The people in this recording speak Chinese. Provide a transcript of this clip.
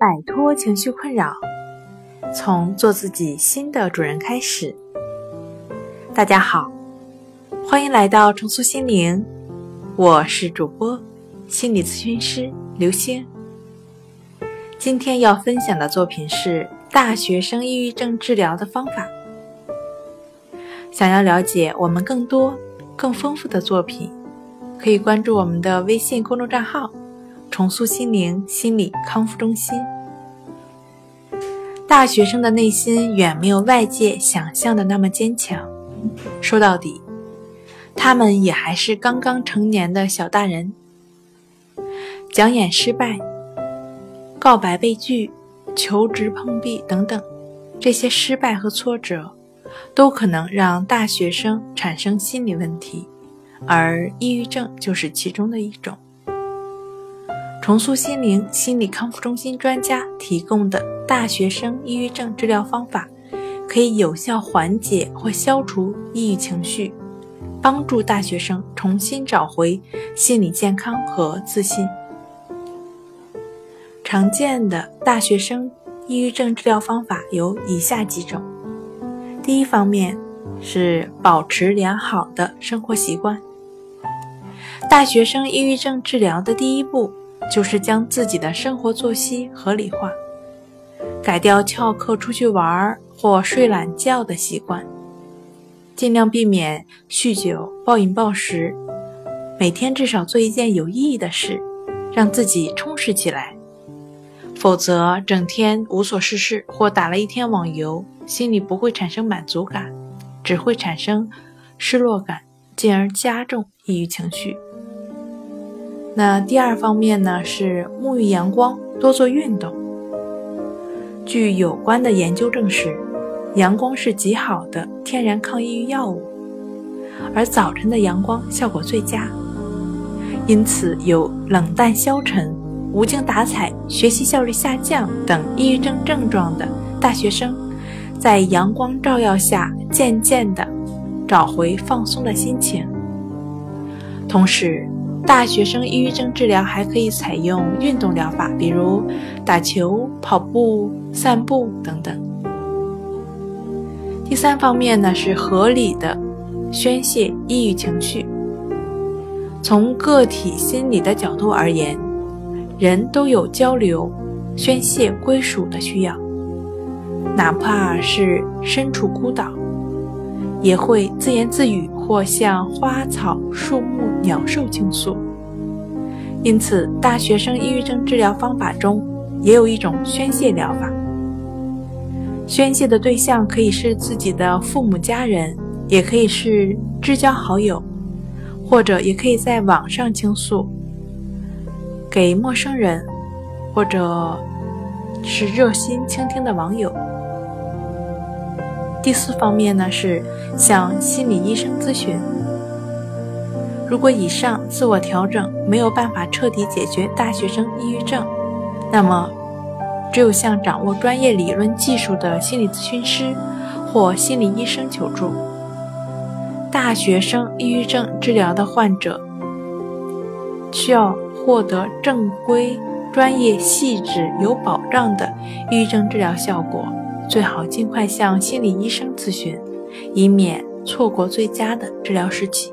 摆脱情绪困扰，从做自己新的主人开始。大家好，欢迎来到重塑心灵，我是主播心理咨询师刘星。今天要分享的作品是大学生抑郁症治疗的方法。想要了解我们更多、更丰富的作品，可以关注我们的微信公众账号“重塑心灵心理康复中心”。大学生的内心远没有外界想象的那么坚强。说到底，他们也还是刚刚成年的小大人。讲演失败、告白被拒、求职碰壁等等，这些失败和挫折，都可能让大学生产生心理问题，而抑郁症就是其中的一种。重塑心灵心理康复中心专家提供的大学生抑郁症治疗方法。可以有效缓解或消除抑郁情绪，帮助大学生重新找回心理健康和自信。常见的大学生抑郁症治疗方法有以下几种：第一方面是保持良好的生活习惯。大学生抑郁症治疗的第一步就是将自己的生活作息合理化，改掉翘课出去玩儿。或睡懒觉的习惯，尽量避免酗酒、暴饮暴食，每天至少做一件有意义的事，让自己充实起来。否则，整天无所事事或打了一天网游，心里不会产生满足感，只会产生失落感，进而加重抑郁情绪。那第二方面呢，是沐浴阳光，多做运动。据有关的研究证实。阳光是极好的天然抗抑郁药物，而早晨的阳光效果最佳。因此，有冷淡消沉、无精打采、学习效率下降等抑郁症症状的大学生，在阳光照耀下，渐渐地找回放松的心情。同时，大学生抑郁症治疗还可以采用运动疗法，比如打球、跑步、散步等等。第三方面呢，是合理的宣泄抑郁情绪。从个体心理的角度而言，人都有交流、宣泄、归属的需要，哪怕是身处孤岛，也会自言自语或向花草树木、鸟兽倾诉。因此，大学生抑郁症治疗方法中也有一种宣泄疗法。宣泄的对象可以是自己的父母、家人，也可以是知交好友，或者也可以在网上倾诉，给陌生人，或者是热心倾听的网友。第四方面呢，是向心理医生咨询。如果以上自我调整没有办法彻底解决大学生抑郁症，那么。只有向掌握专业理论技术的心理咨询师或心理医生求助。大学生抑郁症治疗的患者需要获得正规、专业、细致、有保障的抑郁症治疗效果，最好尽快向心理医生咨询，以免错过最佳的治疗时期。